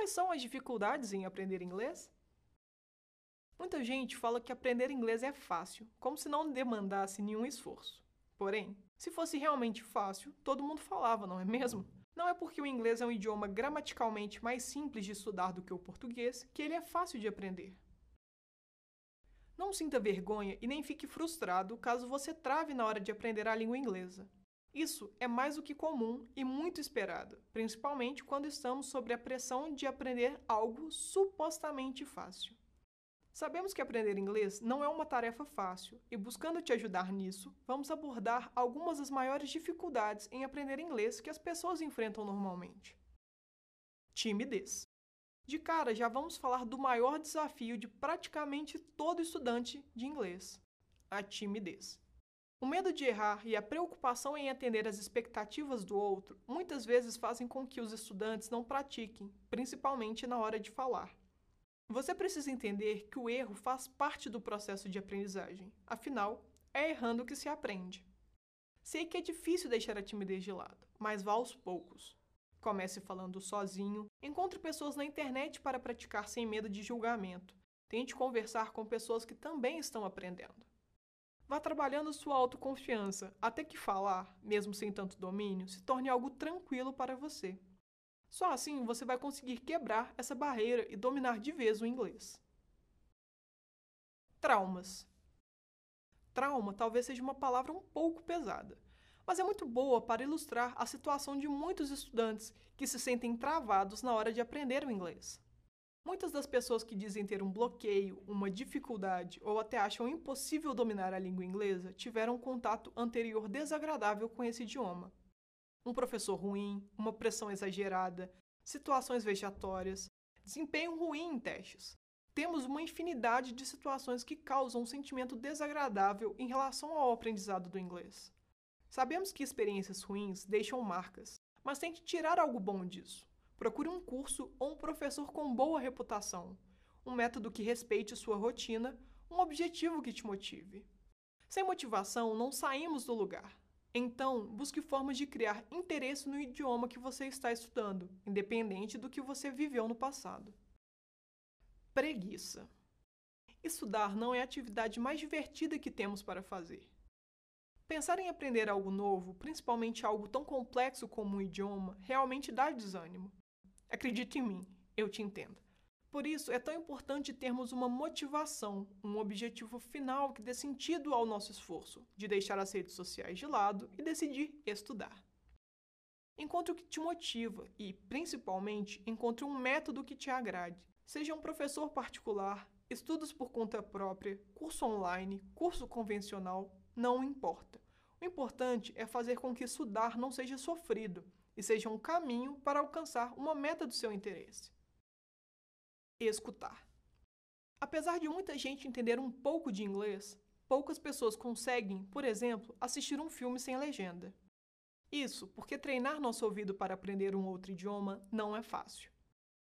Quais são as dificuldades em aprender inglês? Muita gente fala que aprender inglês é fácil, como se não demandasse nenhum esforço. Porém, se fosse realmente fácil, todo mundo falava, não é mesmo? Não é porque o inglês é um idioma gramaticalmente mais simples de estudar do que o português que ele é fácil de aprender. Não sinta vergonha e nem fique frustrado caso você trave na hora de aprender a língua inglesa. Isso é mais do que comum e muito esperado, principalmente quando estamos sob a pressão de aprender algo supostamente fácil. Sabemos que aprender inglês não é uma tarefa fácil e, buscando te ajudar nisso, vamos abordar algumas das maiores dificuldades em aprender inglês que as pessoas enfrentam normalmente. Timidez. De cara, já vamos falar do maior desafio de praticamente todo estudante de inglês: a timidez. O medo de errar e a preocupação em atender às expectativas do outro muitas vezes fazem com que os estudantes não pratiquem, principalmente na hora de falar. Você precisa entender que o erro faz parte do processo de aprendizagem, afinal, é errando que se aprende. Sei que é difícil deixar a timidez de lado, mas vá aos poucos. Comece falando sozinho, encontre pessoas na internet para praticar sem medo de julgamento. Tente conversar com pessoas que também estão aprendendo. Vá trabalhando sua autoconfiança até que falar, mesmo sem tanto domínio, se torne algo tranquilo para você. Só assim você vai conseguir quebrar essa barreira e dominar de vez o inglês. Traumas. Trauma talvez seja uma palavra um pouco pesada, mas é muito boa para ilustrar a situação de muitos estudantes que se sentem travados na hora de aprender o inglês. Muitas das pessoas que dizem ter um bloqueio, uma dificuldade ou até acham impossível dominar a língua inglesa tiveram um contato anterior desagradável com esse idioma. Um professor ruim, uma pressão exagerada, situações vexatórias, desempenho ruim em testes. Temos uma infinidade de situações que causam um sentimento desagradável em relação ao aprendizado do inglês. Sabemos que experiências ruins deixam marcas, mas tente tirar algo bom disso. Procure um curso ou um professor com boa reputação, um método que respeite sua rotina, um objetivo que te motive. Sem motivação, não saímos do lugar. Então, busque formas de criar interesse no idioma que você está estudando, independente do que você viveu no passado. Preguiça. Estudar não é a atividade mais divertida que temos para fazer. Pensar em aprender algo novo, principalmente algo tão complexo como um idioma, realmente dá desânimo. Acredite em mim, eu te entendo. Por isso, é tão importante termos uma motivação, um objetivo final que dê sentido ao nosso esforço, de deixar as redes sociais de lado e decidir estudar. Encontre o que te motiva e, principalmente, encontre um método que te agrade. Seja um professor particular, estudos por conta própria, curso online, curso convencional, não importa. O importante é fazer com que estudar não seja sofrido e seja um caminho para alcançar uma meta do seu interesse. Escutar. Apesar de muita gente entender um pouco de inglês, poucas pessoas conseguem, por exemplo, assistir um filme sem legenda. Isso porque treinar nosso ouvido para aprender um outro idioma não é fácil.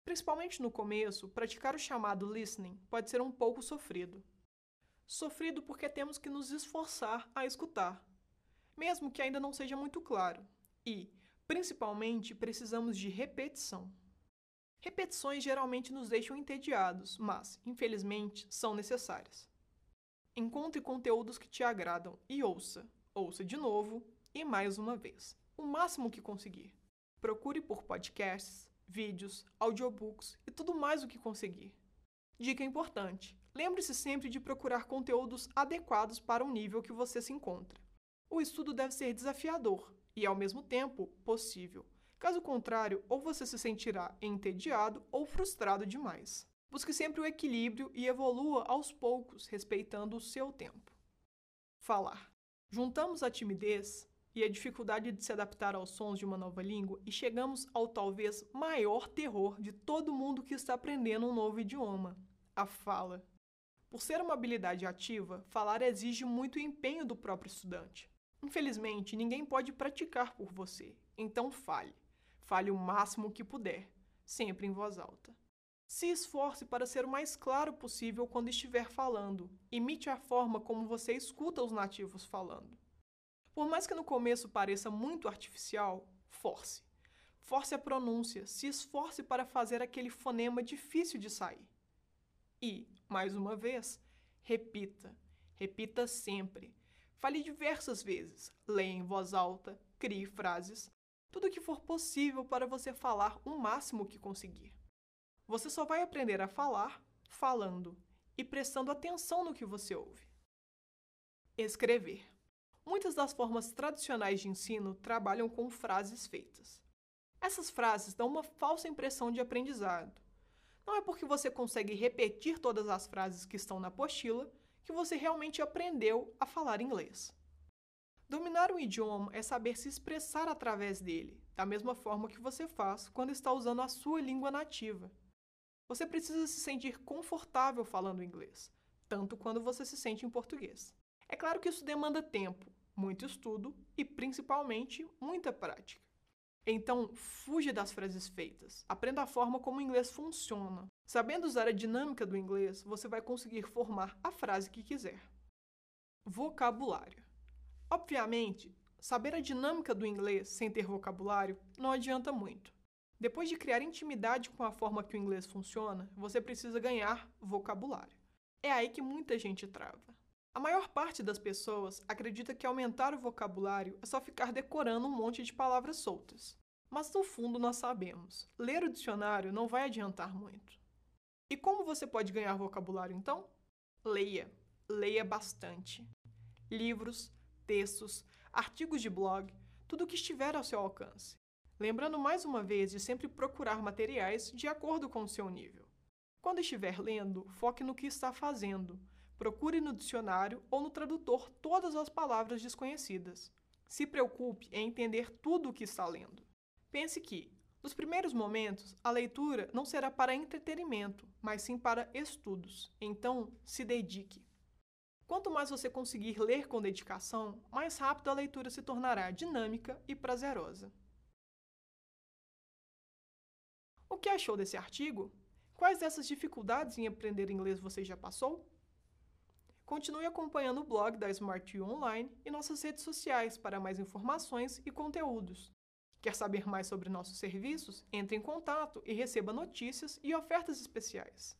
Principalmente no começo, praticar o chamado listening pode ser um pouco sofrido. Sofrido porque temos que nos esforçar a escutar, mesmo que ainda não seja muito claro. E, principalmente, precisamos de repetição. Repetições geralmente nos deixam entediados, mas, infelizmente, são necessárias. Encontre conteúdos que te agradam e ouça. Ouça de novo e mais uma vez, o máximo que conseguir. Procure por podcasts, vídeos, audiobooks e tudo mais o que conseguir. Dica importante: lembre-se sempre de procurar conteúdos adequados para o nível que você se encontra. O estudo deve ser desafiador e, ao mesmo tempo, possível. Caso contrário, ou você se sentirá entediado ou frustrado demais. Busque sempre o equilíbrio e evolua aos poucos, respeitando o seu tempo. Falar. Juntamos a timidez e a dificuldade de se adaptar aos sons de uma nova língua e chegamos ao talvez maior terror de todo mundo que está aprendendo um novo idioma: a fala. Por ser uma habilidade ativa, falar exige muito empenho do próprio estudante. Infelizmente, ninguém pode praticar por você, então fale. Fale o máximo que puder, sempre em voz alta. Se esforce para ser o mais claro possível quando estiver falando. Imite a forma como você escuta os nativos falando. Por mais que no começo pareça muito artificial, force. Force a pronúncia, se esforce para fazer aquele fonema difícil de sair. E, mais uma vez, repita. Repita sempre. Fale diversas vezes. Leia em voz alta, crie frases. Tudo o que for possível para você falar o máximo que conseguir. Você só vai aprender a falar falando e prestando atenção no que você ouve. Escrever. Muitas das formas tradicionais de ensino trabalham com frases feitas. Essas frases dão uma falsa impressão de aprendizado. Não é porque você consegue repetir todas as frases que estão na apostila que você realmente aprendeu a falar inglês. Dominar um idioma é saber se expressar através dele, da mesma forma que você faz quando está usando a sua língua nativa. Você precisa se sentir confortável falando inglês, tanto quando você se sente em português. É claro que isso demanda tempo, muito estudo e, principalmente, muita prática. Então, fuja das frases feitas. Aprenda a forma como o inglês funciona. Sabendo usar a dinâmica do inglês, você vai conseguir formar a frase que quiser. Vocabulário. Obviamente, saber a dinâmica do inglês sem ter vocabulário não adianta muito. Depois de criar intimidade com a forma que o inglês funciona, você precisa ganhar vocabulário. É aí que muita gente trava. A maior parte das pessoas acredita que aumentar o vocabulário é só ficar decorando um monte de palavras soltas. Mas no fundo nós sabemos, ler o dicionário não vai adiantar muito. E como você pode ganhar vocabulário então? Leia, leia bastante. Livros, textos, artigos de blog, tudo o que estiver ao seu alcance. Lembrando mais uma vez de sempre procurar materiais de acordo com o seu nível. Quando estiver lendo, foque no que está fazendo, Procure no dicionário ou no tradutor todas as palavras desconhecidas. Se preocupe em entender tudo o que está lendo. Pense que, nos primeiros momentos, a leitura não será para entretenimento, mas sim para estudos. Então, se dedique. Quanto mais você conseguir ler com dedicação, mais rápido a leitura se tornará dinâmica e prazerosa. O que achou desse artigo? Quais dessas dificuldades em aprender inglês você já passou? Continue acompanhando o blog da Smart U Online e nossas redes sociais para mais informações e conteúdos. Quer saber mais sobre nossos serviços? Entre em contato e receba notícias e ofertas especiais.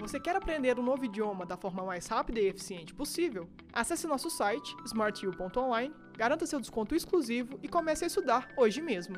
Você quer aprender um novo idioma da forma mais rápida e eficiente possível? Acesse nosso site smartu.online, garanta seu desconto exclusivo e comece a estudar hoje mesmo.